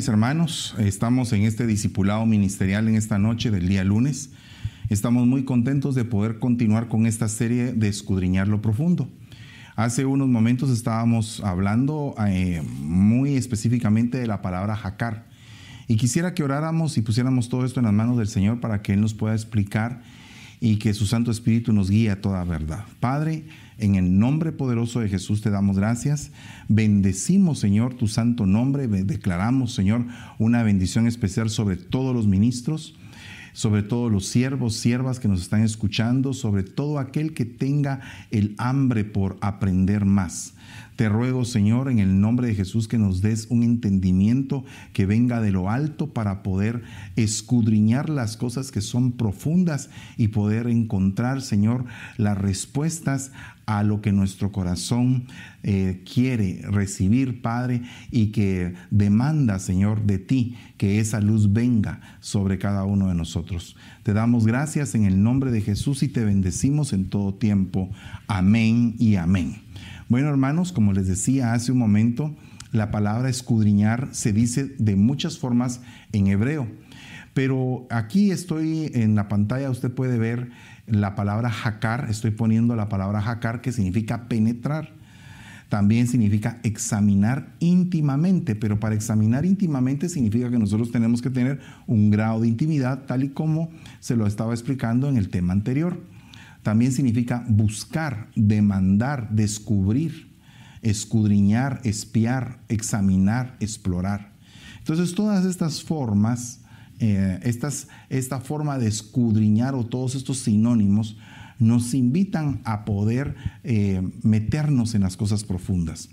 mis hermanos. Estamos en este discipulado ministerial en esta noche del día lunes. Estamos muy contentos de poder continuar con esta serie de escudriñar lo profundo. Hace unos momentos estábamos hablando eh, muy específicamente de la palabra jacar. Y quisiera que oráramos y pusiéramos todo esto en las manos del Señor para que Él nos pueda explicar y que su Santo Espíritu nos guíe a toda verdad. Padre, en el nombre poderoso de Jesús te damos gracias. Bendecimos, Señor, tu santo nombre. Declaramos, Señor, una bendición especial sobre todos los ministros sobre todos los siervos, siervas que nos están escuchando, sobre todo aquel que tenga el hambre por aprender más. Te ruego, Señor, en el nombre de Jesús, que nos des un entendimiento que venga de lo alto para poder escudriñar las cosas que son profundas y poder encontrar, Señor, las respuestas a lo que nuestro corazón eh, quiere recibir, Padre, y que demanda, Señor, de ti que esa luz venga sobre cada uno de nosotros. Te damos gracias en el nombre de Jesús y te bendecimos en todo tiempo. Amén y amén. Bueno, hermanos, como les decía hace un momento, la palabra escudriñar se dice de muchas formas en hebreo. Pero aquí estoy en la pantalla, usted puede ver la palabra jacar, estoy poniendo la palabra jacar que significa penetrar. También significa examinar íntimamente, pero para examinar íntimamente significa que nosotros tenemos que tener un grado de intimidad, tal y como se lo estaba explicando en el tema anterior. También significa buscar, demandar, descubrir, escudriñar, espiar, examinar, explorar. Entonces todas estas formas, eh, esta forma de escudriñar o todos estos sinónimos nos invitan a poder eh, meternos en las cosas profundas.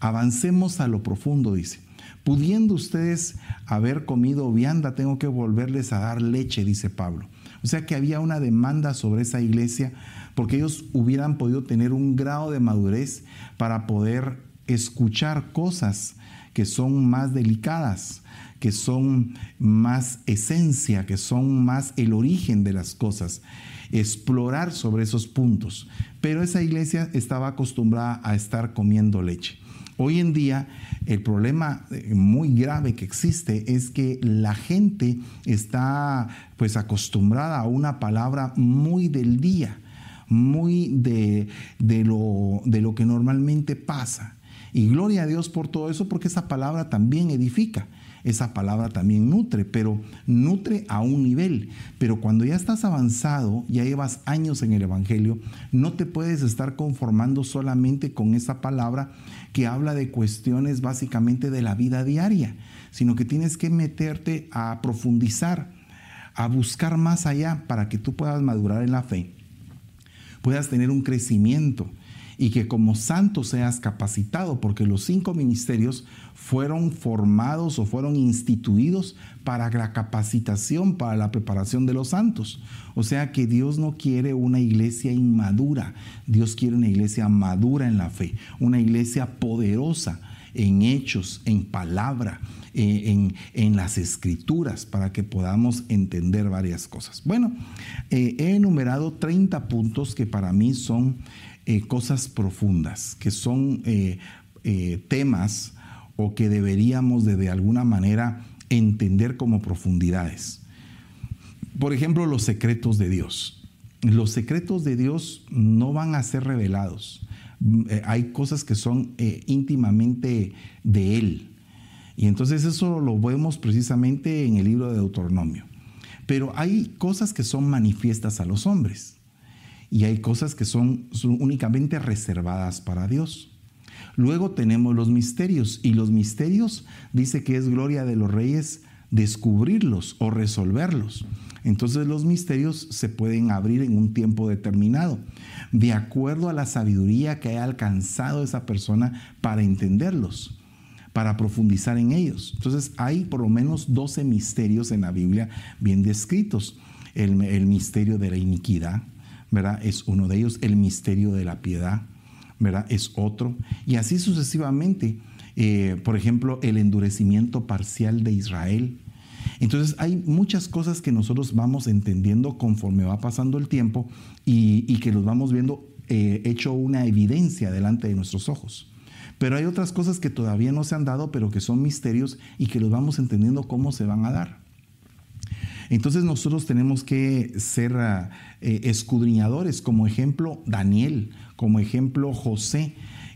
Avancemos a lo profundo, dice. Pudiendo ustedes haber comido vianda, tengo que volverles a dar leche, dice Pablo. O sea que había una demanda sobre esa iglesia porque ellos hubieran podido tener un grado de madurez para poder escuchar cosas que son más delicadas, que son más esencia, que son más el origen de las cosas, explorar sobre esos puntos. Pero esa iglesia estaba acostumbrada a estar comiendo leche. Hoy en día el problema eh, muy grave que existe es que la gente está pues acostumbrada a una palabra muy del día, muy de, lo, de lo que normalmente pasa. Y gloria a Dios por todo eso porque esa palabra también edifica esa palabra también nutre, pero nutre a un nivel. Pero cuando ya estás avanzado, ya llevas años en el Evangelio, no te puedes estar conformando solamente con esa palabra que habla de cuestiones básicamente de la vida diaria, sino que tienes que meterte a profundizar, a buscar más allá para que tú puedas madurar en la fe, puedas tener un crecimiento y que como santo seas capacitado, porque los cinco ministerios fueron formados o fueron instituidos para la capacitación, para la preparación de los santos. O sea que Dios no quiere una iglesia inmadura, Dios quiere una iglesia madura en la fe, una iglesia poderosa en hechos, en palabra, eh, en, las escrituras, para que podamos entender varias cosas. Bueno, eh, he enumerado 30 puntos que para mí son eh, cosas profundas, que son eh, eh, temas o que deberíamos de, de alguna manera entender como profundidades. Por ejemplo, los secretos de Dios. Los secretos de Dios no van a ser revelados. hay cosas que son íntimamente de Él. Y entonces eso lo vemos precisamente en el libro de Deuteronomio. Pero hay cosas que son manifiestas a los hombres y hay cosas que son, únicamente reservadas para Dios. Luego tenemos los misterios y los misterios dice que es gloria de los reyes descubrirlos o resolverlos. Entonces los misterios se pueden abrir en un tiempo determinado, de acuerdo a la sabiduría que haya alcanzado esa persona para entenderlos, para profundizar en ellos. Entonces hay por lo menos 12 misterios en la Biblia bien descritos. El, el misterio de la iniquidad, ¿verdad? Es uno de ellos, el misterio de la piedad, ¿verdad? Es otro. Y así sucesivamente, eh, por ejemplo, el endurecimiento parcial de Israel. Entonces hay muchas cosas que nosotros vamos entendiendo conforme va pasando el tiempo y, que los vamos viendo eh, hecho una evidencia delante de nuestros ojos. Pero hay otras cosas que todavía no se han dado, pero que son misterios y que los vamos entendiendo cómo se van a dar. Entonces nosotros tenemos que ser ah, eh, escudriñadores, como ejemplo Daniel, como ejemplo José,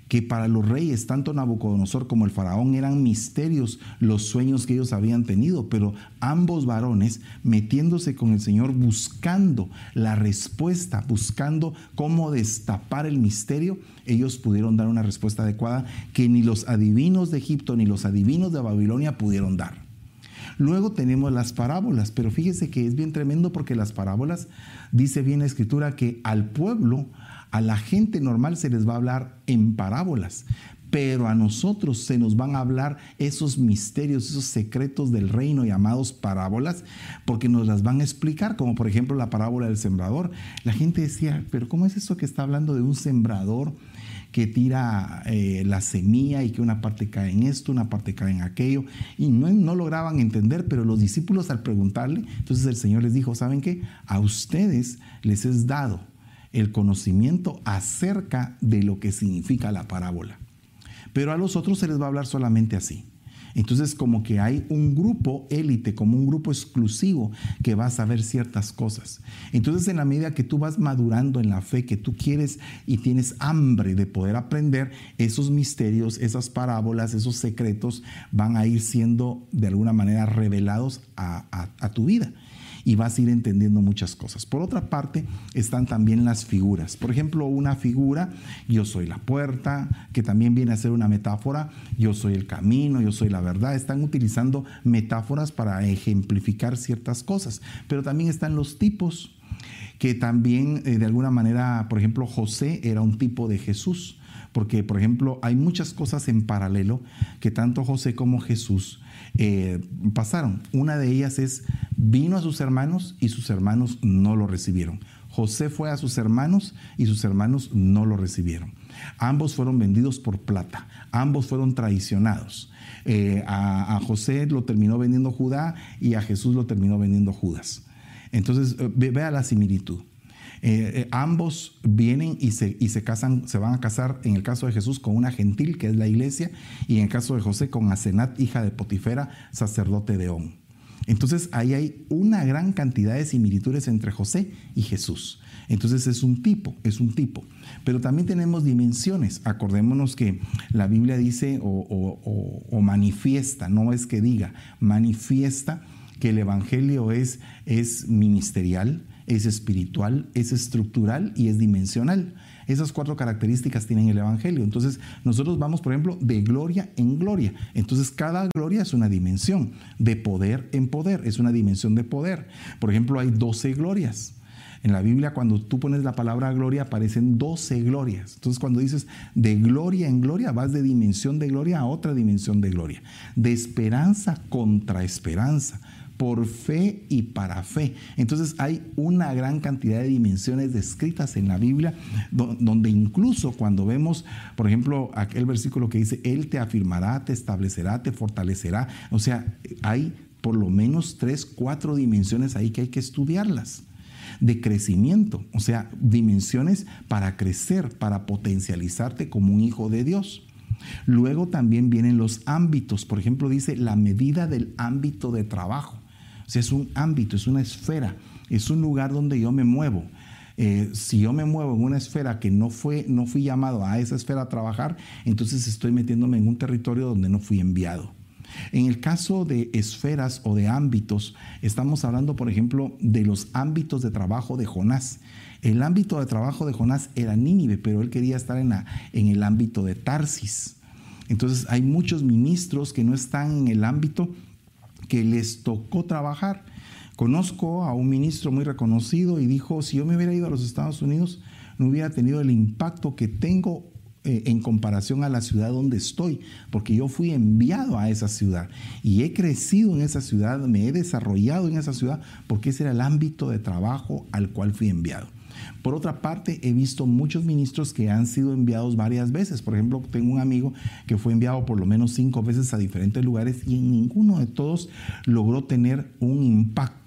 que para los reyes, tanto Nabucodonosor como el faraón, eran misterios los sueños que ellos habían tenido, pero ambos varones metiéndose con el Señor, buscando la respuesta, buscando cómo destapar el misterio, ellos pudieron dar una respuesta adecuada que ni los adivinos de Egipto ni los adivinos de Babilonia pudieron dar. Luego tenemos las parábolas, pero fíjese que es bien tremendo porque las parábolas, dice bien la escritura, que al pueblo, a la gente normal se les va a hablar en parábolas, pero a nosotros se nos van a hablar esos misterios, esos secretos del reino llamados parábolas, porque nos las van a explicar, como por ejemplo la parábola del sembrador. La gente decía, pero ¿cómo es eso que está hablando de un sembrador? Que tira eh, la semilla y que una parte cae en esto, una parte cae en aquello, y no, no lograban entender, pero los discípulos al preguntarle, entonces el Señor les dijo, ¿saben qué? A ustedes les es dado el conocimiento acerca de lo que significa la parábola, pero a los otros se les va a hablar solamente así. Entonces como que hay un grupo élite, como un grupo exclusivo que va a saber ciertas cosas. Entonces en la medida que tú vas madurando en la fe, que tú quieres y tienes hambre de poder aprender, esos misterios, esas parábolas, esos secretos van a ir siendo de alguna manera revelados a, a tu vida y vas a ir entendiendo muchas cosas. Por otra parte, están también las figuras. Por ejemplo, una figura, yo soy la puerta, que también viene a ser una metáfora, yo soy el camino, yo soy la verdad. Están utilizando metáforas para ejemplificar ciertas cosas, pero también están los tipos que también eh, de alguna manera, por ejemplo, José era un tipo de Jesús, porque por ejemplo hay muchas cosas en paralelo que tanto José como Jesús eh, pasaron. Una de ellas es, vino a sus hermanos y sus hermanos no lo recibieron. José fue a sus hermanos y sus hermanos no lo recibieron. Ambos fueron vendidos por plata, ambos fueron traicionados. Eh, a, José lo terminó vendiendo Judá y a Jesús lo terminó vendiendo Judas. Entonces, eh, vea la similitud. Eh, eh, ambos vienen y se, y se casan, se van a casar en el caso de Jesús con una gentil, que es la iglesia, y en el caso de José con Asenat, hija de Potifera, sacerdote de On. Entonces ahí hay una gran cantidad de similitudes entre José y Jesús. Entonces es un tipo, es un tipo. Pero también tenemos dimensiones. Acordémonos que la Biblia dice o, o manifiesta, no es que diga, manifiesta que el Evangelio es, es ministerial, es espiritual, es estructural y es dimensional. Esas cuatro características tienen el Evangelio. Entonces, nosotros vamos, por ejemplo, de gloria en gloria. Entonces, cada gloria es una dimensión. De poder en poder, es una dimensión de poder. Por ejemplo, hay 12 glorias. En la Biblia, cuando tú pones la palabra gloria, aparecen 12 glorias. Entonces, cuando dices de gloria en gloria, vas de dimensión de gloria a otra dimensión de gloria. De esperanza contra esperanza por fe y para fe. Entonces hay una gran cantidad de dimensiones descritas en la Biblia, donde incluso cuando vemos, por ejemplo, aquel versículo que dice, Él te afirmará, te establecerá, te fortalecerá. O sea, hay por lo menos tres, cuatro dimensiones ahí que hay que estudiarlas de crecimiento, o sea, dimensiones para crecer, para potencializarte como un hijo de Dios. Luego también vienen los ámbitos, por ejemplo, dice la medida del ámbito de trabajo. Es un ámbito, es una esfera, es un lugar donde yo me muevo. Eh, si yo me muevo en una esfera que no, fue, no fui llamado a esa esfera a trabajar, entonces estoy metiéndome en un territorio donde no fui enviado. En el caso de esferas o de ámbitos, estamos hablando, por ejemplo, de los ámbitos de trabajo de Jonás. El ámbito de trabajo de Jonás era Nínive, pero él quería estar en, en el ámbito de Tarsis. Entonces hay muchos ministros que no están en el ámbito que les tocó trabajar. Conozco a un ministro muy reconocido y dijo, si yo me hubiera ido a los Estados Unidos, no hubiera tenido el impacto que tengo eh, en comparación a la ciudad donde estoy, porque yo fui enviado a esa ciudad y he crecido en esa ciudad, me he desarrollado en esa ciudad, porque ese era el ámbito de trabajo al cual fui enviado. Por otra parte, he visto muchos ministros que han sido enviados varias veces. Por ejemplo, tengo un amigo que fue enviado por lo menos cinco veces a diferentes lugares y en ninguno de todos logró tener un impacto.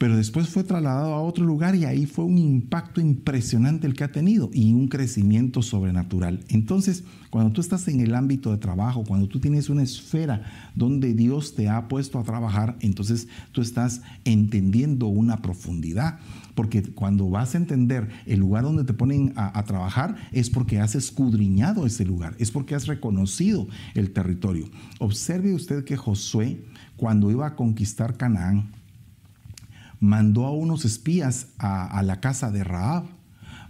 Pero después fue trasladado a otro lugar y ahí fue un impacto impresionante el que ha tenido y un crecimiento sobrenatural. Entonces, cuando tú estás en el ámbito de trabajo, cuando tú tienes una esfera donde Dios te ha puesto a trabajar, entonces tú estás entendiendo una profundidad. Porque cuando vas a entender el lugar donde te ponen a, trabajar es porque has escudriñado ese lugar, es porque has reconocido el territorio. Observe usted que Josué, cuando iba a conquistar Canaán, mandó a unos espías a, la casa de Raab.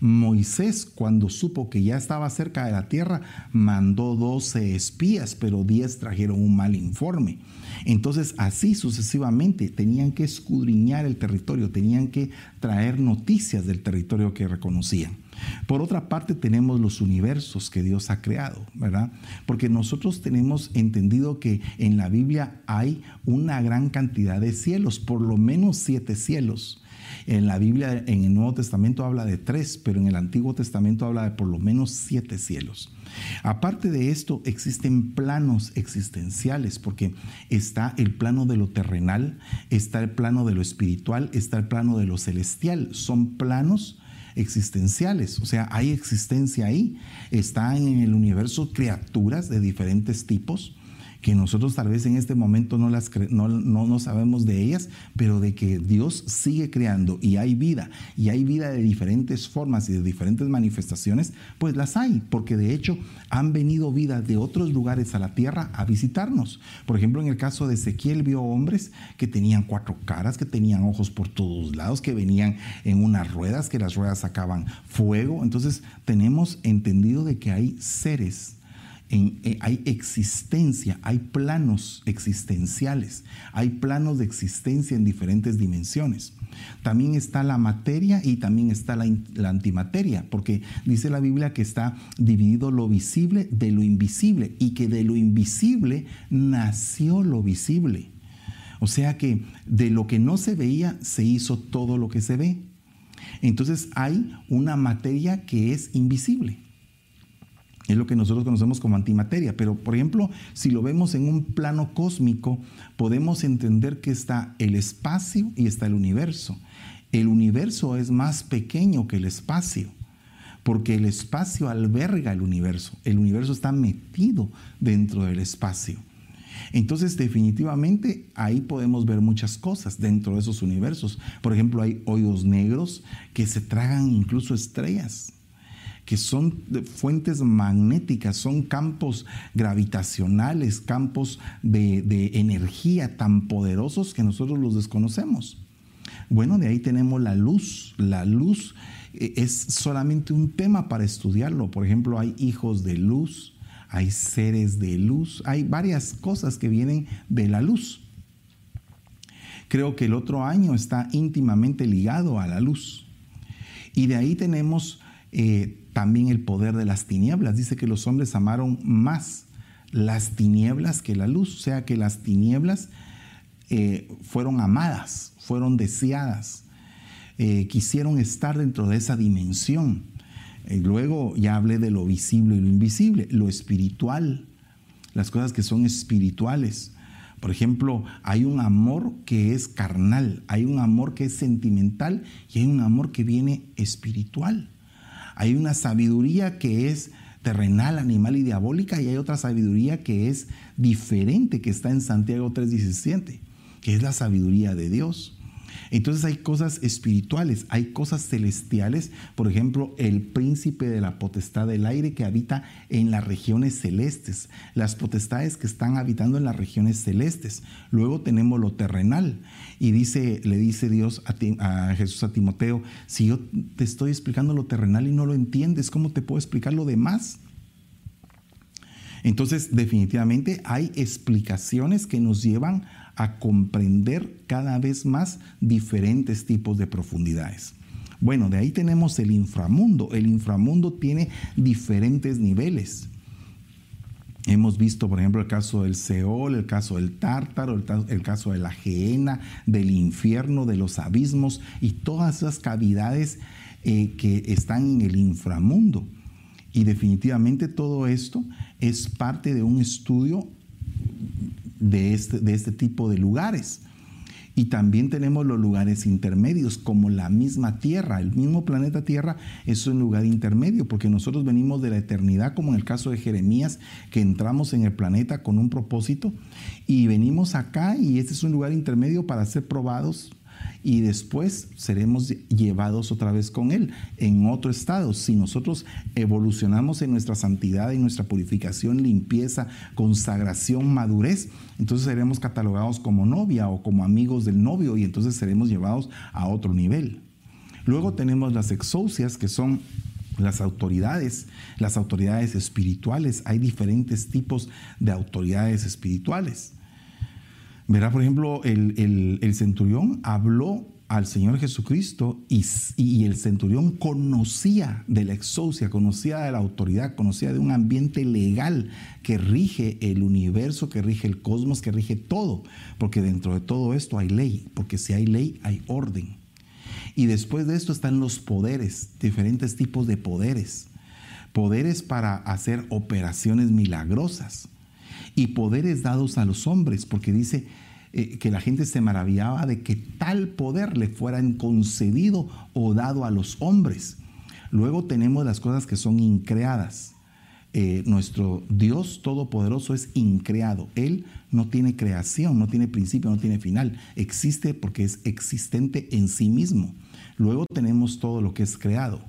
Moisés, cuando supo que ya estaba cerca de la tierra, mandó 12 espías, pero 10 trajeron un mal informe. Entonces, así sucesivamente, tenían que escudriñar el territorio, tenían que traer noticias del territorio que reconocían. Por otra parte, tenemos los universos que Dios ha creado, ¿verdad? Porque nosotros tenemos entendido que en la Biblia hay una gran cantidad de cielos, por lo menos siete cielos. En la Biblia, en el Nuevo Testamento habla de tres, pero en el Antiguo Testamento habla de por lo menos siete cielos. Aparte de esto, existen planos existenciales, porque está el plano de lo terrenal, está el plano de lo espiritual, está el plano de lo celestial. Son planos existenciales, o sea, hay existencia ahí. Están en el universo criaturas de diferentes tipos que nosotros tal vez en este momento no, las no, no, sabemos de ellas, pero de que Dios sigue creando y hay vida, y hay vida de diferentes formas y de diferentes manifestaciones, pues las hay, porque de hecho han venido vida de otros lugares a la tierra a visitarnos. Por ejemplo, en el caso de Ezequiel vio hombres que tenían cuatro caras, que tenían ojos por todos lados, que venían en unas ruedas, que las ruedas sacaban fuego. Entonces tenemos entendido de que hay seres eh, hay existencia, hay planos existenciales, hay planos de existencia en diferentes dimensiones. También está la materia y también está la, la, antimateria, porque dice la Biblia que está dividido lo visible de lo invisible y que de lo invisible nació lo visible. O sea que de lo que no se veía se hizo todo lo que se ve. Entonces hay una materia que es invisible. Es lo que nosotros conocemos como antimateria. Pero, por ejemplo, si lo vemos en un plano cósmico, podemos entender que está el espacio y está el universo. El universo es más pequeño que el espacio, porque el espacio alberga el universo. El universo está metido dentro del espacio. Entonces, definitivamente, ahí podemos ver muchas cosas dentro de esos universos. Por ejemplo, hay hoyos negros que se tragan incluso estrellas que son fuentes magnéticas, son campos gravitacionales, campos de, energía tan poderosos que nosotros los desconocemos. Bueno, de ahí tenemos la luz. La luz eh, es solamente un tema para estudiarlo. Por ejemplo, hay hijos de luz, hay seres de luz, hay varias cosas que vienen de la luz. Creo que el otro año está íntimamente ligado a la luz. Y de ahí tenemos eh, también el poder de las tinieblas. Dice que los hombres amaron más las tinieblas que la luz, o sea que las tinieblas eh, fueron amadas, fueron deseadas, eh, quisieron estar dentro de esa dimensión. luego ya hablé de lo visible y lo invisible, lo espiritual, las cosas que son espirituales. Por ejemplo, hay un amor que es carnal, hay un amor que es sentimental y hay un amor que viene espiritual. Hay una sabiduría que es terrenal, animal y diabólica y hay otra sabiduría que es diferente, que está en Santiago 3:17, que es la sabiduría de Dios. Entonces hay cosas espirituales, hay cosas celestiales, por ejemplo, el príncipe de la potestad del aire que habita en las regiones celestes, las potestades que están habitando en las regiones celestes. Luego tenemos lo terrenal y dice, le dice Dios a, a Jesús a Timoteo, si yo te estoy explicando lo terrenal y no lo entiendes, ¿cómo te puedo explicar lo demás? Entonces, definitivamente hay explicaciones que nos llevan a comprender cada vez más diferentes tipos de profundidades. Bueno, de ahí tenemos el inframundo. El inframundo tiene diferentes niveles. Hemos visto, por ejemplo, el caso del Seol, el caso del Tártaro, el, caso de la Geena, del infierno, de los abismos y todas esas cavidades eh, que están en el inframundo. Y definitivamente todo esto es parte de un estudio de este, de este tipo de lugares. Y también tenemos los lugares intermedios, como la misma Tierra. El mismo planeta Tierra es un lugar intermedio, porque nosotros venimos de la eternidad, como en el caso de Jeremías, que entramos en el planeta con un propósito y venimos acá y este es un lugar intermedio para ser probados, y después seremos llevados otra vez con Él en otro estado. Si nosotros evolucionamos en nuestra santidad, en nuestra purificación, limpieza, consagración, madurez, entonces seremos catalogados como novia o como amigos del novio y entonces seremos llevados a otro nivel. Luego tenemos las exousias, que son las autoridades, las autoridades espirituales. Hay diferentes tipos de autoridades espirituales. Verá, por ejemplo, el, centurión habló al Señor Jesucristo y, el centurión conocía de la exousia, conocía de la autoridad, conocía de un ambiente legal que rige el universo, que rige el cosmos, que rige todo, porque dentro de todo esto hay ley, porque si hay ley hay orden. Y después de esto están los poderes, diferentes tipos de poderes, poderes para hacer operaciones milagrosas y poderes dados a los hombres, porque dice eh, que la gente se maravillaba de que tal poder le fuera concedido o dado a los hombres. Luego tenemos las cosas que son increadas. Eh, nuestro Dios Todopoderoso es increado. Él no tiene creación, no tiene principio, no tiene final. Existe porque es existente en sí mismo. Luego tenemos todo lo que es creado.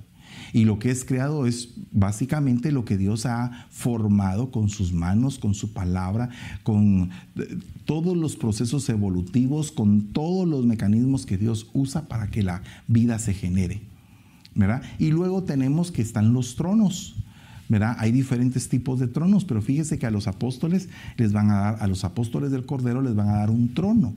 Y lo que es creado es básicamente lo que Dios ha formado con sus manos, con su palabra, con eh, todos los procesos evolutivos, con todos los mecanismos que Dios usa para que la vida se genere. ¿verdad? Y luego tenemos que están los tronos. ¿verdad? Hay diferentes tipos de tronos, pero fíjese que a los apóstoles les van a dar, a los apóstoles del Cordero les van a dar un trono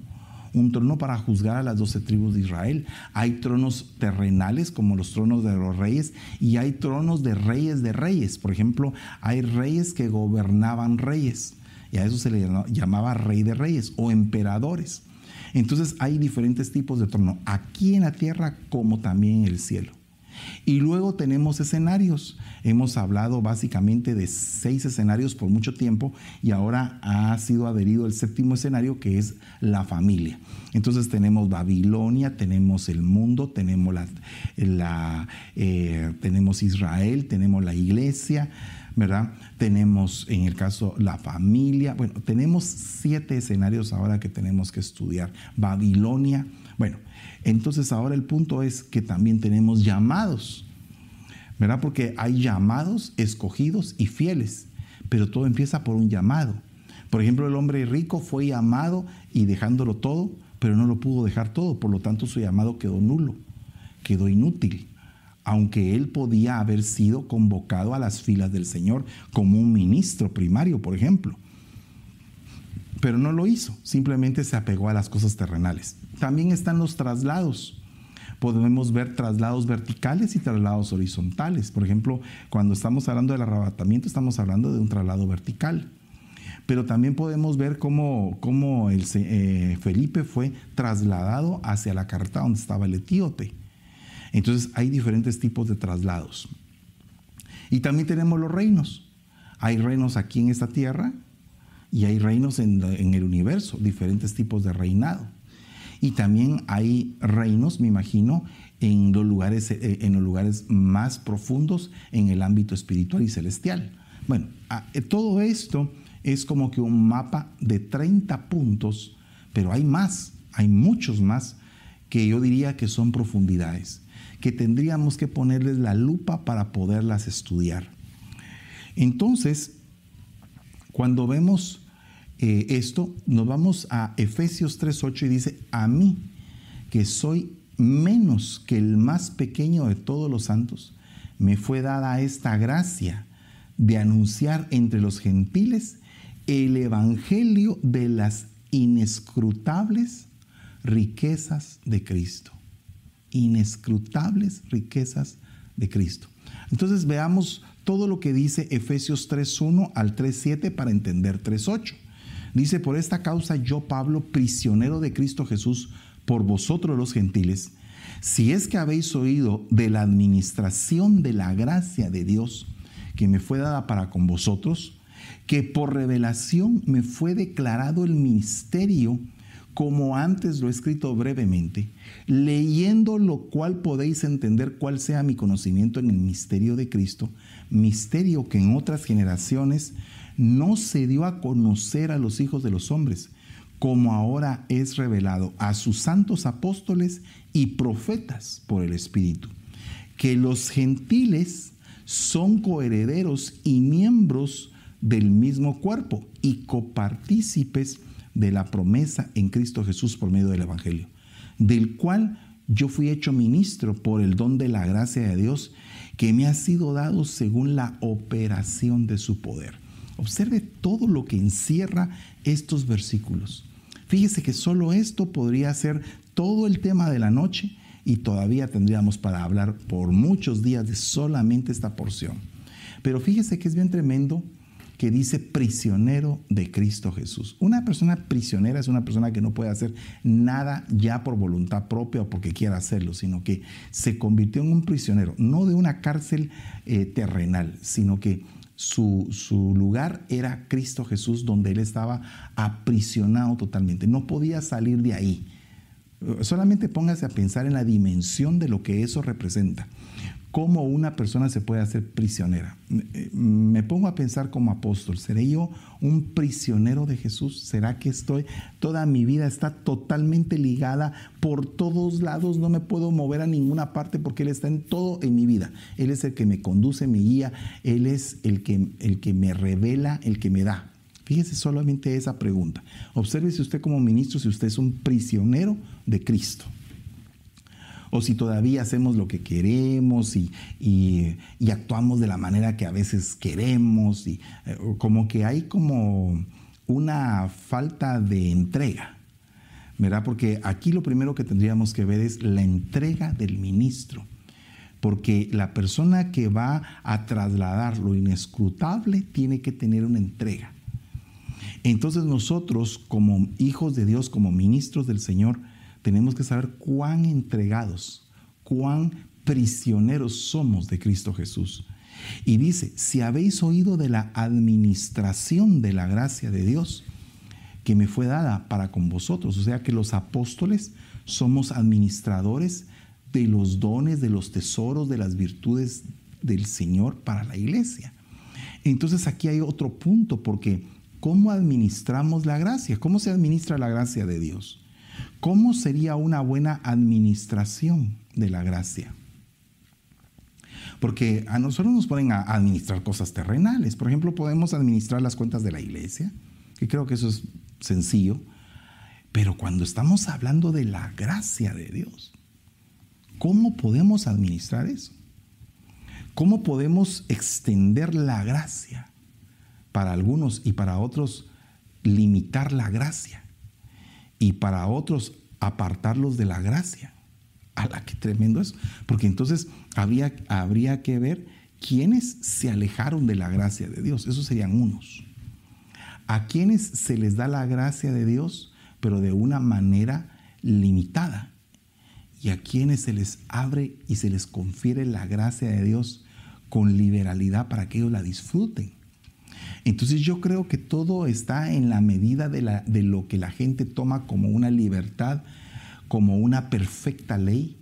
un trono para juzgar a las doce tribus de Israel. Hay tronos terrenales como los tronos de los reyes y hay tronos de reyes de reyes. Por ejemplo, hay reyes que gobernaban reyes y a eso se le llamaba rey de reyes o emperadores. Entonces hay diferentes tipos de trono, aquí en la tierra como también en el cielo. Y luego tenemos escenarios. Hemos hablado básicamente de seis escenarios por mucho tiempo y ahora ha sido adherido el séptimo escenario que es la familia. Entonces tenemos Babilonia, tenemos el mundo, tenemos, la, eh, tenemos Israel, tenemos la iglesia, ¿verdad? Tenemos en el caso la familia. Bueno, tenemos siete escenarios ahora que tenemos que estudiar. Babilonia. Bueno, entonces ahora el punto es que también tenemos llamados, ¿verdad? Porque hay llamados escogidos y fieles, pero todo empieza por un llamado. Por ejemplo, el hombre rico fue llamado y dejándolo todo, pero no lo pudo dejar todo, por lo tanto su llamado quedó nulo, quedó inútil, aunque él podía haber sido convocado a las filas del Señor como un ministro primario, por ejemplo. Pero no lo hizo, simplemente se apegó a las cosas terrenales. También están los traslados. Podemos ver traslados verticales y traslados horizontales. Por ejemplo, cuando estamos hablando del arrebatamiento, estamos hablando de un traslado vertical. Pero también podemos ver cómo, cómo el, eh, Felipe fue trasladado hacia la carta donde estaba el etíope. Entonces hay diferentes tipos de traslados. Y también tenemos los reinos. Hay reinos aquí en esta tierra y hay reinos en, en el universo, diferentes tipos de reinado. Y también hay reinos, me imagino, en los lugares, eh, en los lugares más profundos en el ámbito espiritual y celestial. Bueno, eh, todo esto es como que un mapa de 30 puntos, pero hay más, hay muchos más que yo diría que son profundidades, que tendríamos que ponerles la lupa para poderlas estudiar. Entonces, cuando vemos eh, esto, nos vamos a Efesios 3.8 y dice, a mí, que soy menos que el más pequeño de todos los santos, me fue dada esta gracia de anunciar entre los gentiles el evangelio de las inescrutables riquezas de Cristo. Inescrutables riquezas de Cristo. Entonces veamos todo lo que dice Efesios 3.1 al 3.7 para entender 3.8. Dice, por esta causa yo, Pablo, prisionero de Cristo Jesús, por vosotros los gentiles, si es que habéis oído de la administración de la gracia de Dios que me fue dada para con vosotros, que por revelación me fue declarado el misterio como antes lo he escrito brevemente, leyendo lo cual podéis entender cuál sea mi conocimiento en el misterio de Cristo, misterio que en otras generaciones no se dio a conocer a los hijos de los hombres, como ahora es revelado a sus santos apóstoles y profetas por el Espíritu, que los gentiles son coherederos y miembros del mismo cuerpo y copartícipes de la promesa en Cristo Jesús por medio del Evangelio, del cual yo fui hecho ministro por el don de la gracia de Dios que me ha sido dado según la operación de su poder. Observe todo lo que encierra estos versículos. Fíjese que solo esto podría ser todo el tema de la noche y todavía tendríamos para hablar por muchos días de solamente esta porción. Pero fíjese que es bien tremendo que dice prisionero de Cristo Jesús. Una persona prisionera es una persona que no puede hacer nada ya por voluntad propia o porque quiera hacerlo, sino que se convirtió en un prisionero, no de una cárcel eh, terrenal, sino que su, su, lugar era Cristo Jesús, donde él estaba aprisionado totalmente. No podía salir de ahí. Solamente póngase a pensar en la dimensión de lo que eso representa cómo una persona se puede hacer prisionera. Me pongo a pensar como apóstol, ¿seré yo un prisionero de Jesús? ¿Será que estoy, toda mi vida está totalmente ligada por todos lados, no me puedo mover a ninguna parte porque Él está en todo en mi vida? Él es el que me conduce, me guía, Él es el que, el que me revela, el que me da. Fíjese solamente esa pregunta. Observe si usted como ministro, si usted es un prisionero de Cristo o si todavía hacemos lo que queremos y, actuamos de la manera que a veces queremos, y eh, como que hay como una falta de entrega, ¿verdad? Porque aquí lo primero que tendríamos que ver es la entrega del ministro, porque la persona que va a trasladar lo inescrutable tiene que tener una entrega. Entonces nosotros como hijos de Dios, como ministros del Señor, tenemos que saber cuán entregados, cuán prisioneros somos de Cristo Jesús. Y dice, si habéis oído de la administración de la gracia de Dios que me fue dada para con vosotros, o sea que los apóstoles somos administradores de los dones, de los tesoros, de las virtudes del Señor para la iglesia. Entonces aquí hay otro punto, porque ¿cómo administramos la gracia? ¿Cómo se administra la gracia de Dios? ¿Cómo sería una buena administración de la gracia? Porque a nosotros nos pueden administrar cosas terrenales. Por ejemplo, podemos administrar las cuentas de la iglesia, que creo que eso es sencillo. Pero cuando estamos hablando de la gracia de Dios, ¿cómo podemos administrar eso? ¿Cómo podemos extender la gracia para algunos y para otros limitar la gracia? Y para otros apartarlos de la gracia. A la que tremendo es. Porque entonces habría, habría que ver quiénes se alejaron de la gracia de Dios. Esos serían unos. A quienes se les da la gracia de Dios, pero de una manera limitada. Y a quienes se les abre y se les confiere la gracia de Dios con liberalidad para que ellos la disfruten. Entonces yo creo que todo está en la medida de, lo que la gente toma como una libertad, como una perfecta ley,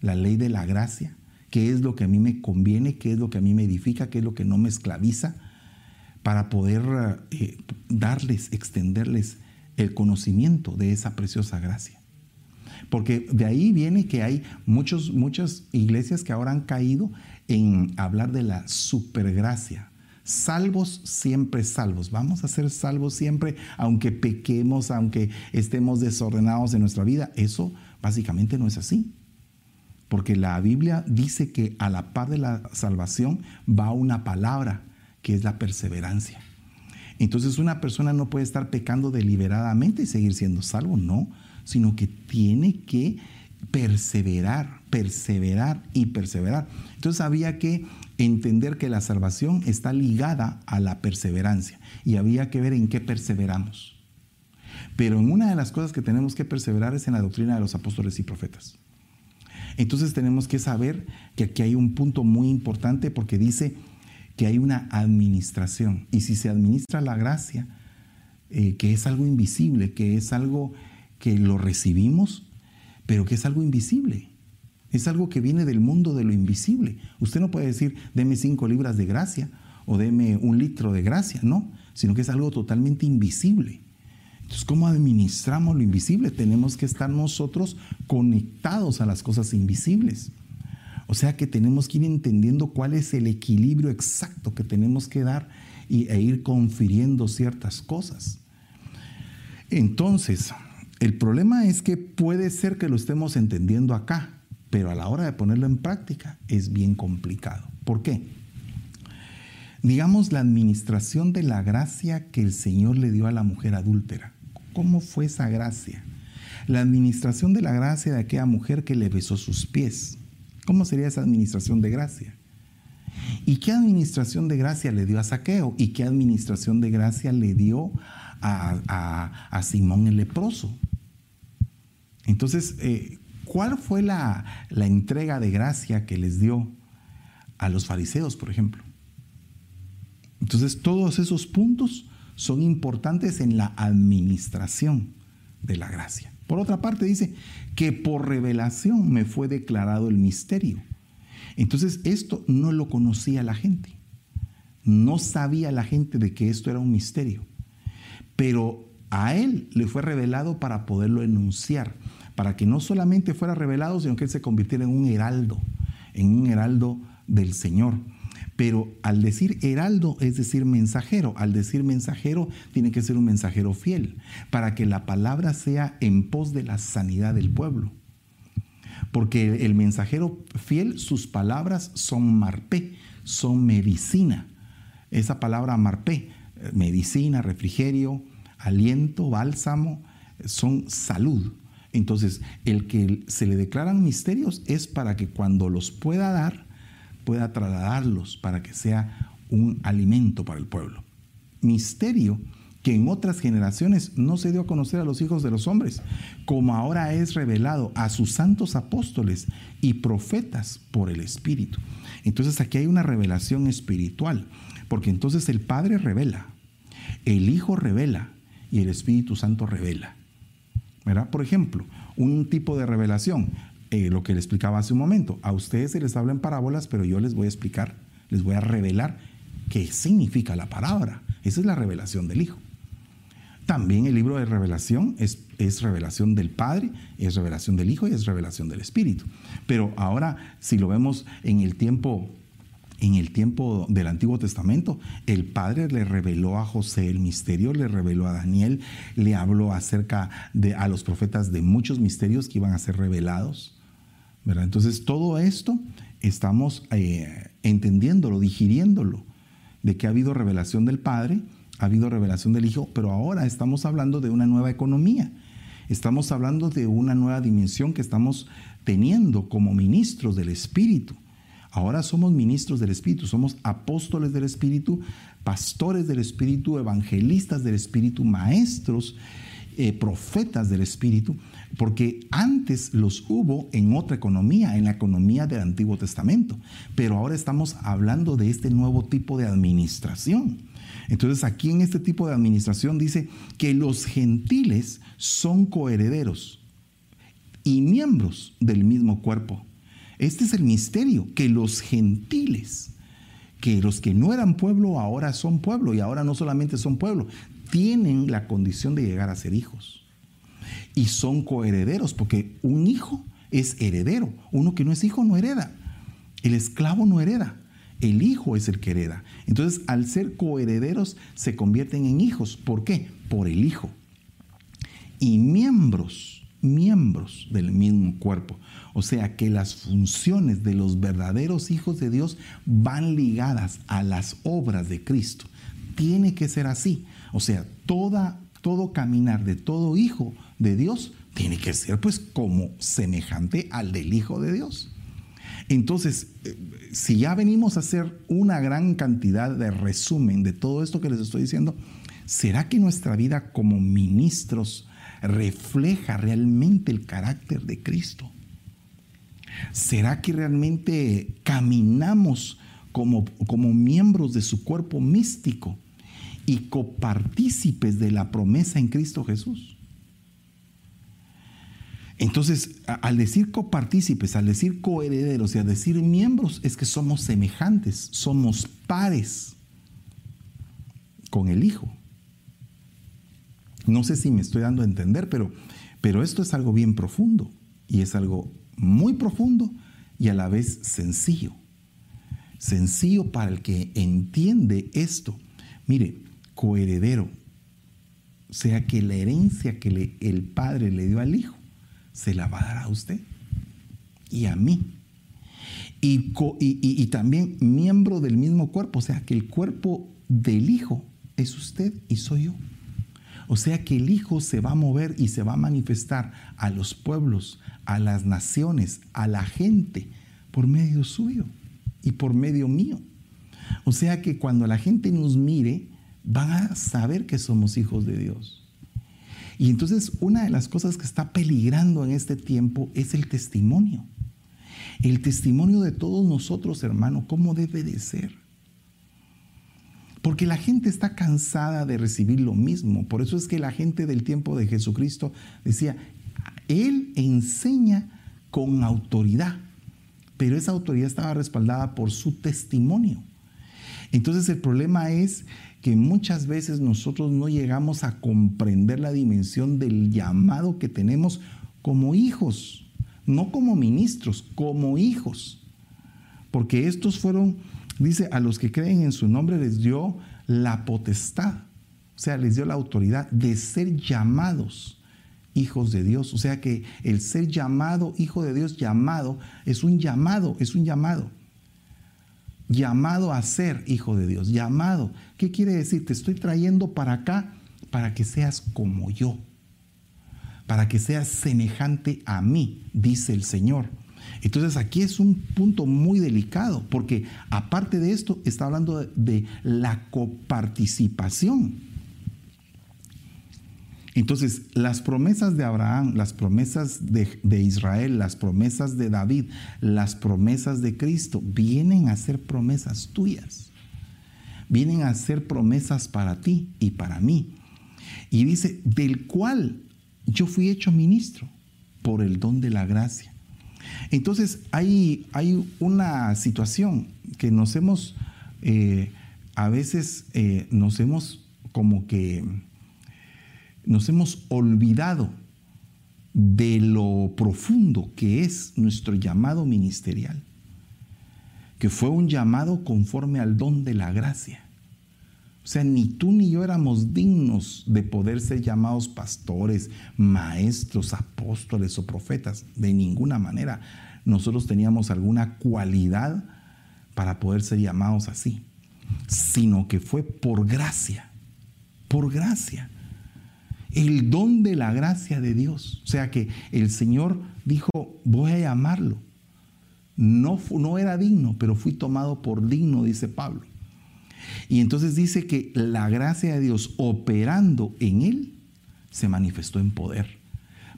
la ley de la gracia, qué es lo que a mí me conviene, qué es lo que a mí me edifica, qué es lo que no me esclaviza, para poder eh, darles, extenderles el conocimiento de esa preciosa gracia. Porque de ahí viene que hay muchos, muchas iglesias que ahora han caído en hablar de la supergracia salvos, siempre salvos. Vamos a ser salvos siempre, aunque pequemos, aunque estemos desordenados en nuestra vida. Eso básicamente no es así. Porque la Biblia dice que a la par de la salvación va una palabra, que es la perseverancia. Entonces una persona no puede estar pecando deliberadamente y seguir siendo salvo, no, sino que tiene que perseverar, perseverar y perseverar. Entonces había que entender que la salvación está ligada a la perseverancia y había que ver en qué perseveramos. Pero en una de las cosas que tenemos que perseverar es en la doctrina de los apóstoles y profetas. Entonces tenemos que saber que aquí hay un punto muy importante porque dice que hay una administración y si se administra la gracia, eh, que es algo invisible, que es algo que lo recibimos, pero que es algo invisible. Es algo que viene del mundo de lo invisible. Usted no puede decir, deme cinco libras de gracia o deme un litro de gracia, no, sino que es algo totalmente invisible. Entonces, ¿cómo administramos lo invisible? Tenemos que estar nosotros conectados a las cosas invisibles. O sea que tenemos que ir entendiendo cuál es el equilibrio exacto que tenemos que dar y, e ir confiriendo ciertas cosas. Entonces, el problema es que puede ser que lo estemos entendiendo acá, pero a la hora de ponerlo en práctica es bien complicado. ¿Por qué? Digamos la administración de la gracia que el Señor le dio a la mujer adúltera. ¿Cómo fue esa gracia? La administración de la gracia de aquella mujer que le besó sus pies. ¿Cómo sería esa administración de gracia? ¿Y qué administración de gracia le dio a Saqueo? ¿Y qué administración de gracia le dio a, Simón el leproso? Entonces, eh, ¿cuál fue la, la entrega de gracia que les dio a los fariseos, por ejemplo? Entonces, todos esos puntos son importantes en la administración de la gracia. Por otra parte, dice que por revelación me fue declarado el misterio. Entonces, esto no lo conocía la gente. No sabía la gente de que esto era un misterio. Pero a él le fue revelado para poderlo enunciar, para que no solamente fuera revelado, sino que él se convirtiera en un heraldo, en un heraldo del Señor. Pero al decir heraldo es decir mensajero. Al decir mensajero tiene que ser un mensajero fiel para que la palabra sea en pos de la sanidad del pueblo. Porque el mensajero fiel, sus palabras son marpé, son medicina. Esa palabra marpé, medicina, refrigerio, aliento, bálsamo, son salud. Entonces, el que se le declaran misterios es para que cuando los pueda dar, pueda trasladarlos para que sea un alimento para el pueblo. Misterio que en otras generaciones no se dio a conocer a los hijos de los hombres, como ahora es revelado a sus santos apóstoles y profetas por el Espíritu. Entonces aquí hay una revelación espiritual, porque entonces el Padre revela, el Hijo revela y el Espíritu Santo revela. Por ejemplo, un tipo de revelación. Eh, lo que le explicaba hace un momento. A ustedes se les habla en parábolas, pero yo les voy a explicar, les voy a revelar qué significa la palabra. Esa es la revelación del Hijo. También el libro de revelación es, es, revelación del Padre, es revelación del Hijo y es revelación del Espíritu. Pero ahora, si lo vemos en el tiempo, en el tiempo del Antiguo Testamento, el Padre le reveló a José el misterio, le reveló a Daniel, le habló acerca de a los profetas de muchos misterios que iban a ser revelados. Entonces, todo esto estamos eh, entendiéndolo, digiriéndolo, de que ha habido revelación del Padre, ha habido revelación del Hijo, pero ahora estamos hablando de una nueva economía. Estamos hablando de una nueva dimensión que estamos teniendo como ministros del Espíritu. Ahora somos ministros del Espíritu, somos apóstoles del Espíritu, pastores del Espíritu, evangelistas del Espíritu, maestros, eh, profetas del Espíritu, porque antes los hubo en otra economía, en la economía del Antiguo Testamento, pero ahora estamos hablando de este nuevo tipo de administración. Entonces aquí en este tipo de administración dice que los gentiles son coherederos y miembros del mismo cuerpo. Este es el misterio, que los gentiles, que los que no eran pueblo ahora son pueblo y ahora no solamente son pueblo, tienen la condición de llegar a ser hijos y son coherederos, porque un hijo es heredero. Uno que no es hijo no hereda. El esclavo no hereda. El hijo es el que hereda. Entonces, al ser coherederos, se convierten en hijos. ¿Por qué? Por el hijo. Y miembros, miembros del mismo cuerpo. O sea que las funciones de los verdaderos hijos de Dios van ligadas a las obras de Cristo. Tiene que ser así. O sea, toda, todo caminar de todo hijo de Dios tiene que ser pues como semejante al del Hijo de Dios. Entonces, eh, si ya venimos a hacer una gran cantidad de resumen de todo esto que les estoy diciendo, ¿será que nuestra vida como ministros refleja realmente el carácter de Cristo? ¿Será que realmente caminamos como, como miembros de su cuerpo místico y copartícipes de la promesa en Cristo Jesús? Entonces, al decir copartícipes, al decir coherederos y al decir miembros, es que somos semejantes, somos pares con el Hijo. No sé si me estoy dando a entender, pero, pero esto es algo bien profundo y es algo muy profundo y a la vez sencillo. Sencillo para el que entiende esto. Mire, coheredero, o sea que la herencia que el Padre le dio al Hijo, se la va a dar a usted y a mí. Y, y, también miembro del mismo cuerpo, o sea que el cuerpo del Hijo es usted y soy yo. O sea que el Hijo se va a mover y se va a manifestar a los pueblos, a las naciones, a la gente, por medio suyo y por medio mío. O sea que cuando la gente nos mire, van a saber que somos hijos de Dios. Y entonces una de las cosas que está peligrando en este tiempo es el testimonio. El testimonio de todos nosotros, hermano, ¿cómo debe de ser? Porque la gente está cansada de recibir lo mismo. Por eso es que la gente del tiempo de Jesucristo decía, Él enseña con autoridad, pero esa autoridad estaba respaldada por su testimonio. Entonces el problema es que muchas veces nosotros no llegamos a comprender la dimensión del llamado que tenemos como hijos, no como ministros, como hijos. Porque estos fueron Dice, a los que creen en su nombre les dio la potestad, o sea, les dio la autoridad de ser llamados hijos de Dios. O sea que el ser llamado hijo de Dios, llamado, es un llamado, es un llamado. Llamado a ser hijo de Dios, llamado. ¿Qué quiere decir? Te estoy trayendo para acá para que seas como yo, para que seas semejante a mí, dice el Señor. Entonces aquí es un punto muy delicado, porque aparte de esto está hablando de, la coparticipación. Entonces, las promesas de Abraham, las promesas de, de, Israel, las promesas de David, las promesas de Cristo, vienen a ser promesas tuyas. Vienen a ser promesas para ti y para mí. Y dice, del cual yo fui hecho ministro por el don de la gracia. Entonces hay, hay una situación que nos hemos, eh, a veces eh, nos hemos como que, nos hemos olvidado de lo profundo que es nuestro llamado ministerial, que fue un llamado conforme al don de la gracia. O sea, ni tú ni yo éramos dignos de poder ser llamados pastores, maestros, apóstoles o profetas. De ninguna manera. Nosotros teníamos alguna cualidad para poder ser llamados así. Sino que fue por gracia. Por gracia. El don de la gracia de Dios. O sea que el Señor dijo, voy a llamarlo. No, no era digno, pero fui tomado por digno, dice Pablo. Y entonces dice que la gracia de Dios operando en él se manifestó en poder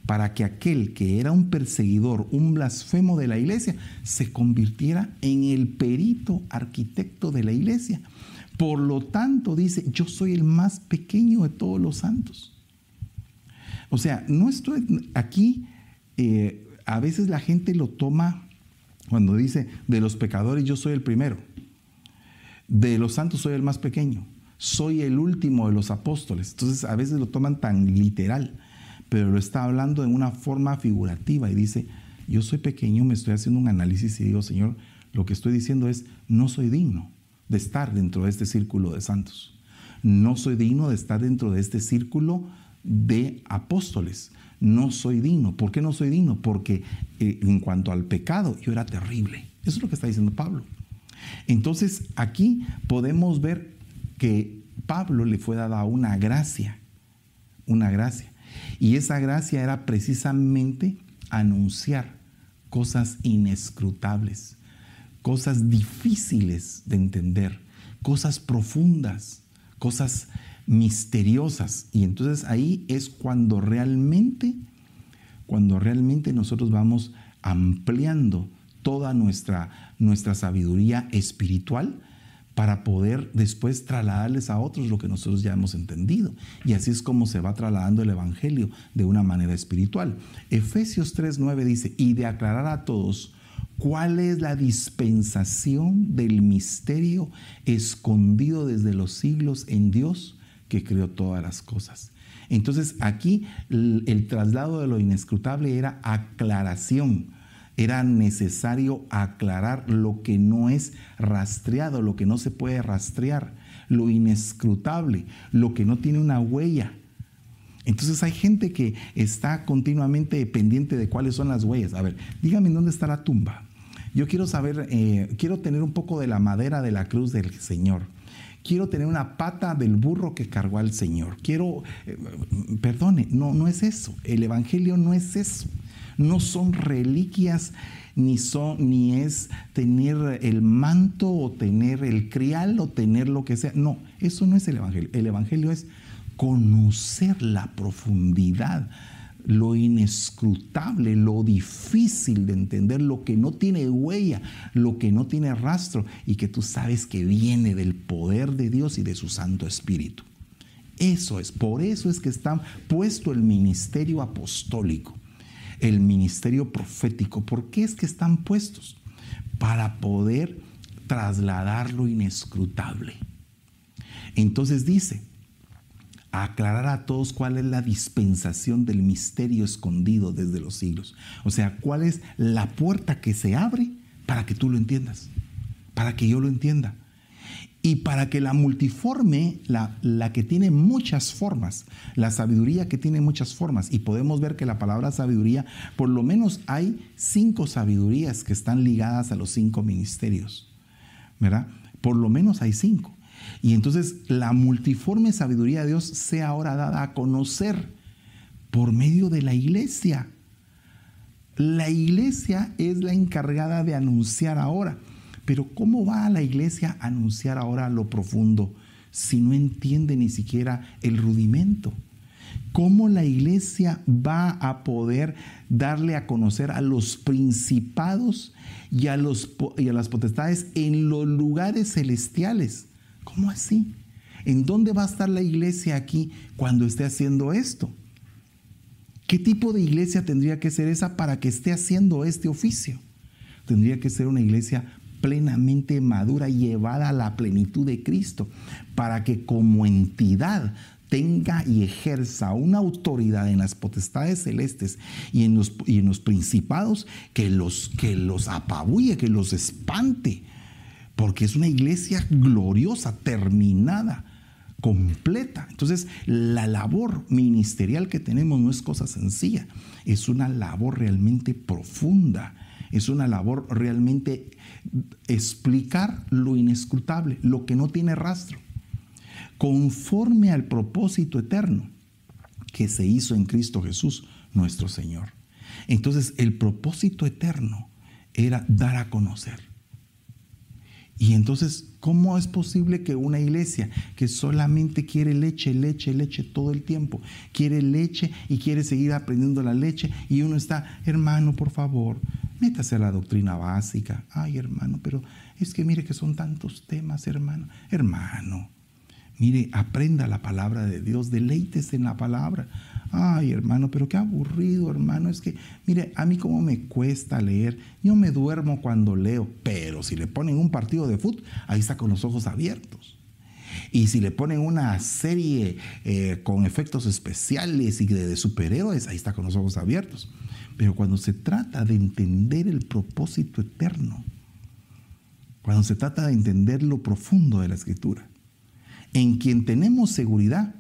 para que aquel que era un perseguidor, un blasfemo de la iglesia, se convirtiera en el perito arquitecto de la iglesia. Por lo tanto, dice, yo soy el más pequeño de todos los santos. O sea, no estoy aquí, eh, a veces la gente lo toma cuando dice, de los pecadores yo soy el primero de los santos soy el más pequeño, soy el último de los apóstoles. Entonces a veces lo toman tan literal, pero lo está hablando en una forma figurativa y dice, yo soy pequeño, me estoy haciendo un análisis y digo, Señor, lo que estoy diciendo es, no soy digno de estar dentro de este círculo de santos. No soy digno de estar dentro de este círculo de apóstoles. No soy digno. ¿Por qué no soy digno? Porque eh, en cuanto al pecado, yo era terrible. Eso es lo que está diciendo Pablo. Entonces aquí podemos ver que Pablo le fue dada una gracia, una gracia. Y esa gracia era precisamente anunciar cosas inescrutables, cosas difíciles de entender, cosas profundas, cosas misteriosas. Y entonces ahí es cuando realmente, cuando realmente nosotros vamos ampliando toda nuestra, nuestra sabiduría espiritual para poder después trasladarles a otros lo que nosotros ya hemos entendido. Y así es como se va trasladando el Evangelio de una manera espiritual. Efesios 3.9 dice, y de aclarar a todos cuál es la dispensación del misterio escondido desde los siglos en Dios que creó todas las cosas. Entonces aquí el, el traslado de lo inescrutable era aclaración era necesario aclarar lo que no es rastreado, lo que no se puede rastrear, lo inescrutable, lo que no tiene una huella. Entonces hay gente que está continuamente pendiente de cuáles son las huellas. A ver, dígame dónde está la tumba. Yo quiero saber, eh, quiero tener un poco de la madera de la cruz del Señor. Quiero tener una pata del burro que cargó al Señor. Quiero, eh, perdone, no, no es eso. El Evangelio no es eso no son reliquias ni, son, ni es tener el manto o tener el crial o tener lo que sea. No, eso no es el Evangelio. El Evangelio es conocer la profundidad, lo inescrutable, lo difícil de entender, lo que no tiene huella, lo que no tiene rastro y que tú sabes que viene del poder de Dios y de su Santo Espíritu. Eso es, por eso es que está puesto el ministerio apostólico el ministerio profético. ¿Por qué es que están puestos? Para poder trasladar lo inescrutable. Entonces dice, aclarar a todos cuál es la dispensación del misterio escondido desde los siglos. O sea, cuál es la puerta que se abre para que tú lo entiendas, para que yo lo entienda. Y para que la multiforme, la, la, que tiene muchas formas, la sabiduría que tiene muchas formas, y podemos ver que la palabra sabiduría, por lo menos hay cinco sabidurías que están ligadas a los cinco ministerios, ¿verdad? Por lo menos hay cinco. Y entonces la multiforme sabiduría de Dios sea ahora dada a conocer por medio de la iglesia. La iglesia es la encargada de anunciar ahora. Pero ¿cómo va a la iglesia a anunciar ahora lo profundo si no entiende ni siquiera el rudimento? ¿Cómo la iglesia va a poder darle a conocer a los principados y a, los, y a las potestades en los lugares celestiales? ¿Cómo así? ¿En dónde va a estar la iglesia aquí cuando esté haciendo esto? ¿Qué tipo de iglesia tendría que ser esa para que esté haciendo este oficio? Tendría que ser una iglesia plenamente madura, llevada a la plenitud de Cristo, para que como entidad tenga y ejerza una autoridad en las potestades celestes y en los, y en los principados que los, que los apabulle, que los espante, porque es una iglesia gloriosa, terminada, completa. Entonces, la labor ministerial que tenemos no es cosa sencilla, es una labor realmente profunda es una labor realmente explicar lo inescrutable, lo que no tiene rastro, conforme al propósito eterno que se hizo en Cristo Jesús, nuestro Señor. Entonces, el propósito eterno era dar a conocer. Y entonces, ¿cómo es posible que una iglesia que solamente quiere leche, leche, leche todo el tiempo, quiere leche y quiere seguir aprendiendo la leche y uno está, hermano, por favor, métase a la doctrina básica. Ay, hermano, pero es que mire que son tantos temas, hermano. Hermano, mire, aprenda la palabra de Dios, deleites en la palabra. Ay, hermano, pero qué aburrido, hermano. Es que, mire, a mí como me cuesta leer. Yo me duermo cuando leo, pero si le ponen un partido de fútbol, ahí está con los ojos abiertos. Y si le ponen una serie eh, con efectos especiales y de superhéroes, ahí está con los ojos abiertos. Pero cuando se trata de entender el propósito eterno, cuando se trata de entender lo profundo de la escritura, en quien tenemos seguridad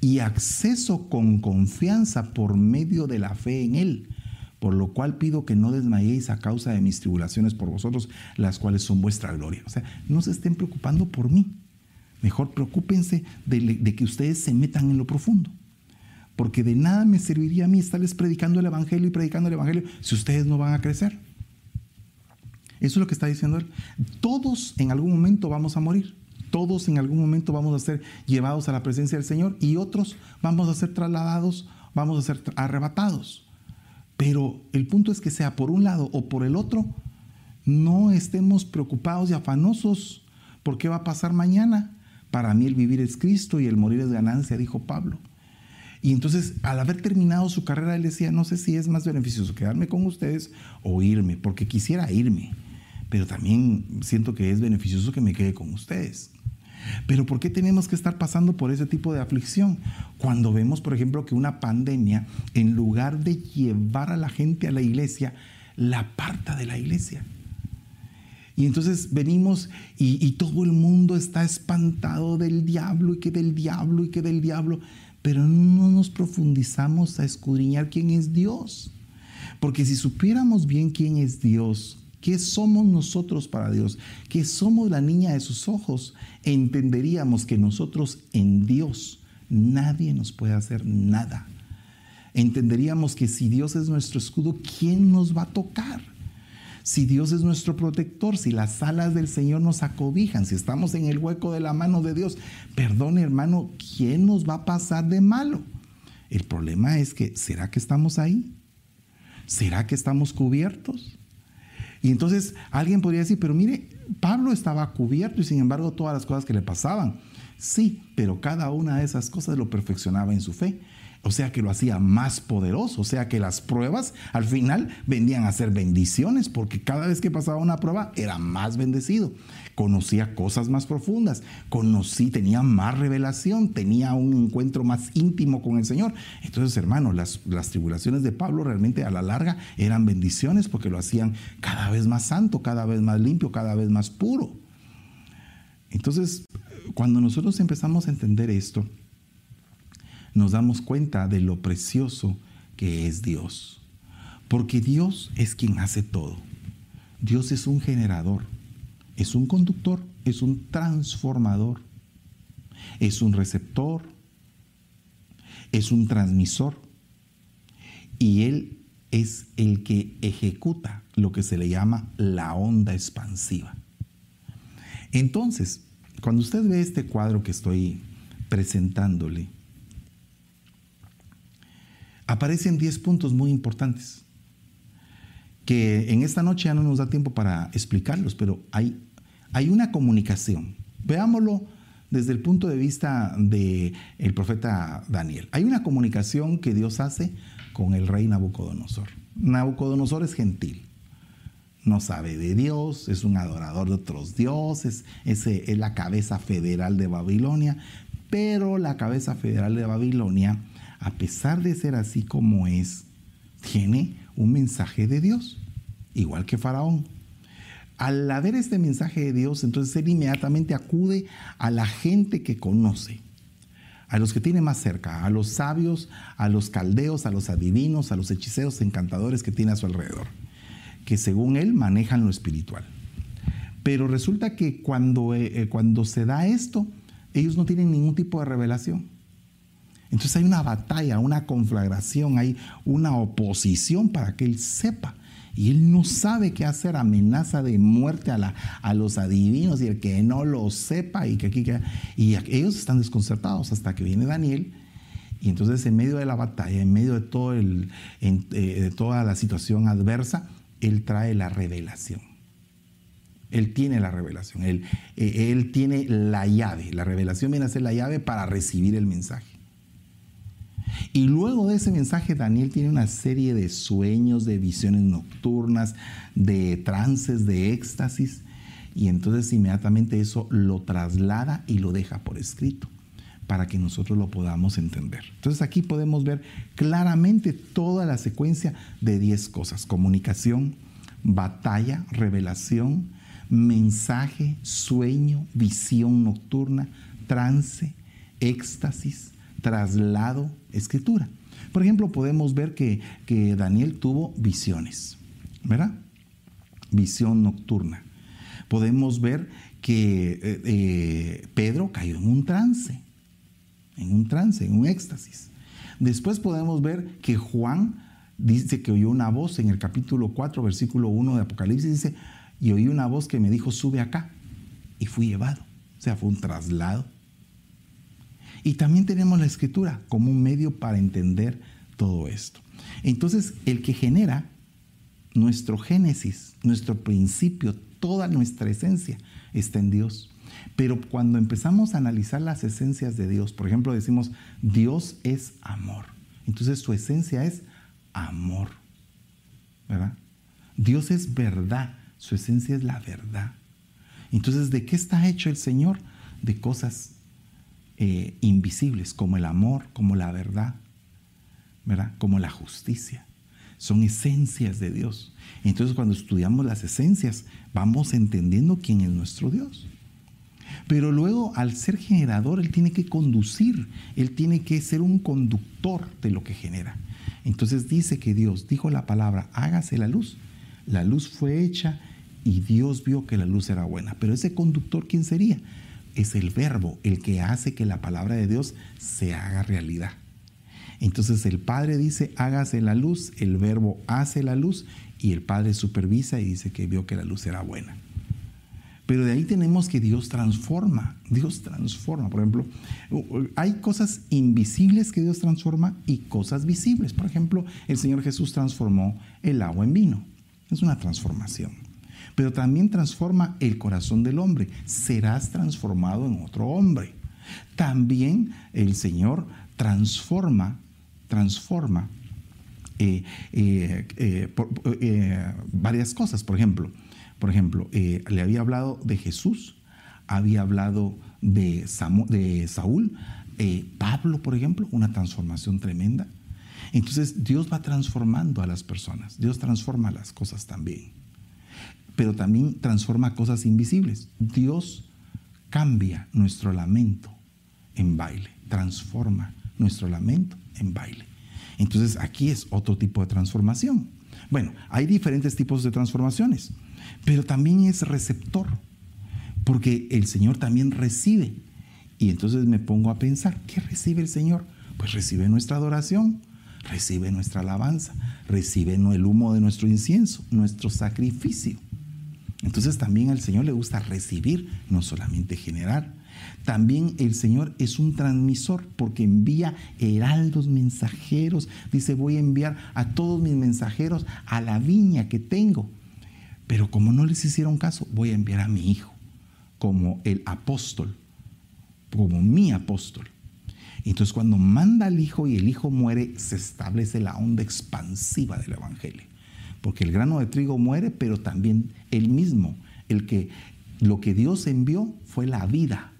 y acceso con confianza por medio de la fe en Él, por lo cual pido que no desmayéis a causa de mis tribulaciones por vosotros, las cuales son vuestra gloria. O sea, no se estén preocupando por mí. Mejor preocúpense de, que ustedes se metan en lo profundo porque de nada me serviría a mí estarles predicando el Evangelio y predicando el Evangelio si ustedes no van a crecer. Eso es lo que está diciendo él. Todos en algún momento vamos a morir. Todos en algún momento vamos a ser llevados a la presencia del Señor y otros vamos a ser trasladados, vamos a ser arrebatados. Pero el punto es que sea por un lado o por el otro, no estemos preocupados y afanosos ¿Por qué va a pasar mañana? Para mí el vivir es Cristo y el morir es ganancia, dijo Pablo. Y entonces, al haber terminado su carrera, él decía, no sé si es más beneficioso quedarme con ustedes o irme, porque quisiera irme, pero también siento que es beneficioso que me quede con ustedes. Pero ¿por qué tenemos que estar pasando por ese tipo de aflicción? Cuando vemos, por ejemplo, que una pandemia, en lugar de llevar a la gente a la iglesia, la aparta de la iglesia. Y entonces venimos y, todo el mundo está espantado del diablo y que del diablo y que del diablo pero no nos profundizamos a escudriñar quién es Dios. Porque si supiéramos bien quién es Dios, qué somos nosotros para Dios, que somos la niña de sus ojos, entenderíamos que nosotros en Dios nadie nos puede hacer nada. Entenderíamos que si Dios es nuestro escudo, ¿quién nos va a tocar? Si Dios es nuestro protector, si las alas del Señor nos acobijan, si estamos en el hueco de la mano de Dios, perdón hermano, ¿quién nos va a pasar de malo? El problema es que, ¿será que estamos ahí? ¿Será que estamos cubiertos? Y entonces alguien podría decir, pero mire, Pablo estaba cubierto y sin embargo todas las cosas que le pasaban. Sí, pero cada una de esas cosas lo perfeccionaba en su fe. O sea que lo hacía más poderoso, o sea que las pruebas al final vendían a ser bendiciones, porque cada vez que pasaba una prueba era más bendecido, conocía cosas más profundas, conocí, tenía más revelación, tenía un encuentro más íntimo con el Señor. Entonces, hermano, las, las tribulaciones de Pablo realmente a la larga eran bendiciones porque lo hacían cada vez más santo, cada vez más limpio, cada vez más puro. Entonces, cuando nosotros empezamos a entender esto, nos damos cuenta de lo precioso que es Dios. Porque Dios es quien hace todo. Dios es un generador, es un conductor, es un transformador, es un receptor, es un transmisor. Y Él es el que ejecuta lo que se le llama la onda expansiva. Entonces, cuando usted ve este cuadro que estoy presentándole, aparecen 10 puntos muy importantes que en esta noche ya no nos da tiempo para explicarlos, pero hay, hay una comunicación. Veámoslo desde el punto de vista del el profeta Daniel. Hay una comunicación que Dios hace con el rey Nabucodonosor. Nabucodonosor es gentil, no sabe de Dios, es un adorador de otros dioses, es, es la cabeza federal de Babilonia, pero la cabeza federal de Babilonia a pesar de ser así como es, tiene un mensaje de Dios, igual que Faraón. Al haber este mensaje de Dios, entonces él inmediatamente acude a la gente que conoce, a los que tiene más cerca, a los sabios, a los caldeos, a los adivinos, a los hechiceros, encantadores que tiene a su alrededor, que según él manejan lo espiritual. Pero resulta que cuando, eh, eh, cuando se da esto, ellos no tienen ningún tipo de revelación. Entonces hay una batalla, una conflagración, hay una oposición para que él sepa. Y él no sabe qué hacer, amenaza de muerte a, los adivinos y el que no lo sepa y que aquí Y ellos están desconcertados hasta que viene Daniel. Y entonces en medio de la batalla, en medio de, eh, toda la situación adversa, él trae la revelación. Él tiene la revelación, él, eh, él tiene la llave. La revelación viene a ser la llave para recibir el mensaje. Y luego de ese mensaje, Daniel tiene una serie de sueños, de visiones nocturnas, de trances, de éxtasis. Y entonces inmediatamente eso lo traslada y lo deja por escrito para que nosotros lo podamos entender. Entonces aquí podemos ver claramente toda la secuencia de 10 cosas. Comunicación, batalla, revelación, mensaje, sueño, visión nocturna, trance, éxtasis, traslado, escritura. Por ejemplo, podemos ver que, Daniel tuvo visiones, ¿verdad? Visión nocturna. Podemos ver que eh, eh, Pedro cayó en un trance, en un trance, en un éxtasis. Después podemos ver que Juan dice que oyó una voz en el capítulo 4, versículo 1 de Apocalipsis, dice, y oí una voz que me dijo, sube acá, y fui llevado. O sea, fue un traslado y también tenemos la escritura como un medio para entender todo esto. Entonces, el que genera nuestro génesis, nuestro principio, toda nuestra esencia está en Dios. Pero cuando empezamos a analizar las esencias de Dios, por ejemplo, decimos, Dios es amor. Entonces su esencia es amor. ¿Verdad? Dios es verdad, su esencia es la verdad. Entonces, ¿de qué está hecho el Señor? De cosas eh, invisibles, como el amor, como la verdad, ¿verdad? Como la justicia. Son esencias de Dios. Entonces, cuando estudiamos las esencias, vamos entendiendo quién es nuestro Dios. Pero luego, al ser generador, Él tiene que conducir, Él tiene que ser un conductor de lo que genera. Entonces dice que Dios dijo la palabra, hágase la luz. La luz fue hecha y Dios vio que la luz era buena. Pero ese conductor, ¿quién sería? Es el verbo, el que hace que la palabra de Dios se haga realidad. Entonces el Padre dice, hágase la luz, el verbo hace la luz y el Padre supervisa y dice que vio que la luz era buena. Pero de ahí tenemos que Dios transforma, Dios transforma. Por ejemplo, hay cosas invisibles que Dios transforma y cosas visibles. Por ejemplo, el Señor Jesús transformó el agua en vino. Es una transformación. Pero también transforma el corazón del hombre. Serás transformado en otro hombre. También el Señor transforma, transforma eh, eh, eh, varias cosas. Por ejemplo, por ejemplo, le había hablado de Jesús, había hablado de, de Saúl, Pablo, por ejemplo, una transformación tremenda. Entonces Dios va transformando a las personas, Dios transforma las cosas también, pero también transforma cosas invisibles. Dios cambia nuestro lamento en baile, transforma nuestro lamento en baile. Entonces aquí es otro tipo de transformación. Bueno, hay diferentes tipos de transformaciones pero también es receptor, porque el Señor también recibe. Y entonces me pongo a pensar, ¿qué recibe el Señor? Pues recibe nuestra adoración, recibe nuestra alabanza, recibe el humo de nuestro incienso, nuestro sacrificio. Entonces también al Señor le gusta recibir, no solamente generar. También el Señor es un transmisor porque envía heraldos mensajeros. Dice, voy a enviar a todos mis mensajeros a la viña que tengo. Pero como no les hicieron caso, voy a enviar a mi hijo como el apóstol, como mi apóstol. Entonces cuando manda al hijo y el hijo muere, se establece la onda expansiva del evangelio. Porque el grano de trigo muere, pero también él mismo, el que lo que Dios envió fue la vida,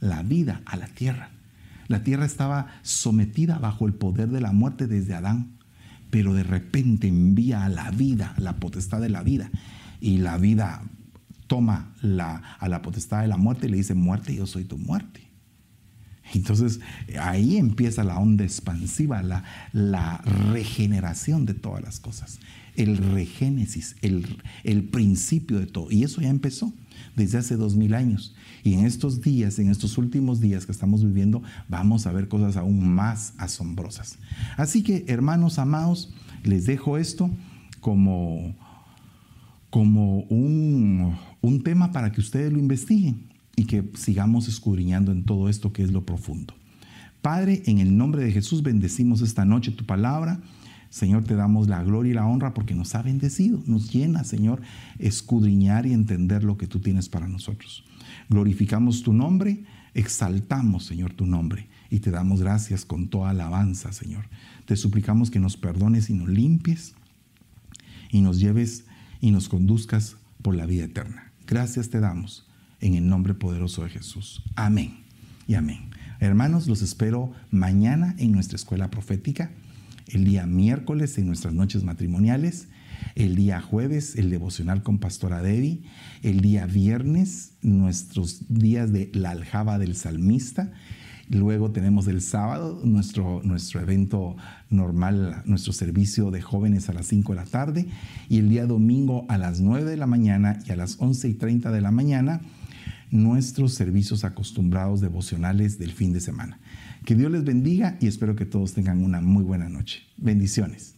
la vida a la tierra. La tierra estaba sometida bajo el poder de la muerte desde Adán pero de repente envía a la vida, la potestad de la vida, y la vida toma a la potestad de la muerte y le dice, muerte, yo soy tu muerte. Entonces ahí empieza la onda expansiva, la, la regeneración de todas las cosas, el regénesis, el, el principio de todo. Y eso ya empezó desde hace dos mil años. Y en estos días, en estos últimos días que estamos viviendo, vamos a ver cosas aún más asombrosas. Así que, hermanos amados, les dejo esto como, como un, un tema para que ustedes lo investiguen y que sigamos escudriñando en todo esto que es lo profundo. Padre, en el nombre de Jesús bendecimos esta noche tu palabra Señor, te damos la gloria y la honra porque nos ha bendecido, nos llena, Señor, escudriñar y entender lo que tú tienes para nosotros. Glorificamos tu nombre, exaltamos, Señor, tu nombre y te damos gracias con toda alabanza, Señor. Te suplicamos que nos perdones y nos limpies y nos lleves y nos conduzcas por la vida eterna. Gracias te damos en el nombre poderoso de Jesús. Amén y amén. Hermanos, los espero mañana en nuestra escuela profética el día miércoles en nuestras noches matrimoniales, el día jueves el devocional con Pastora Debbie, el día viernes nuestros días de la aljaba del salmista, luego tenemos el sábado nuestro, nuestro evento normal, nuestro servicio de jóvenes a las 5 de la tarde y el día domingo a las 9 de la mañana y a las 11 y 30 de la mañana nuestros servicios acostumbrados devocionales del fin de semana. Que Dios les bendiga y espero que todos tengan una muy buena noche. Bendiciones.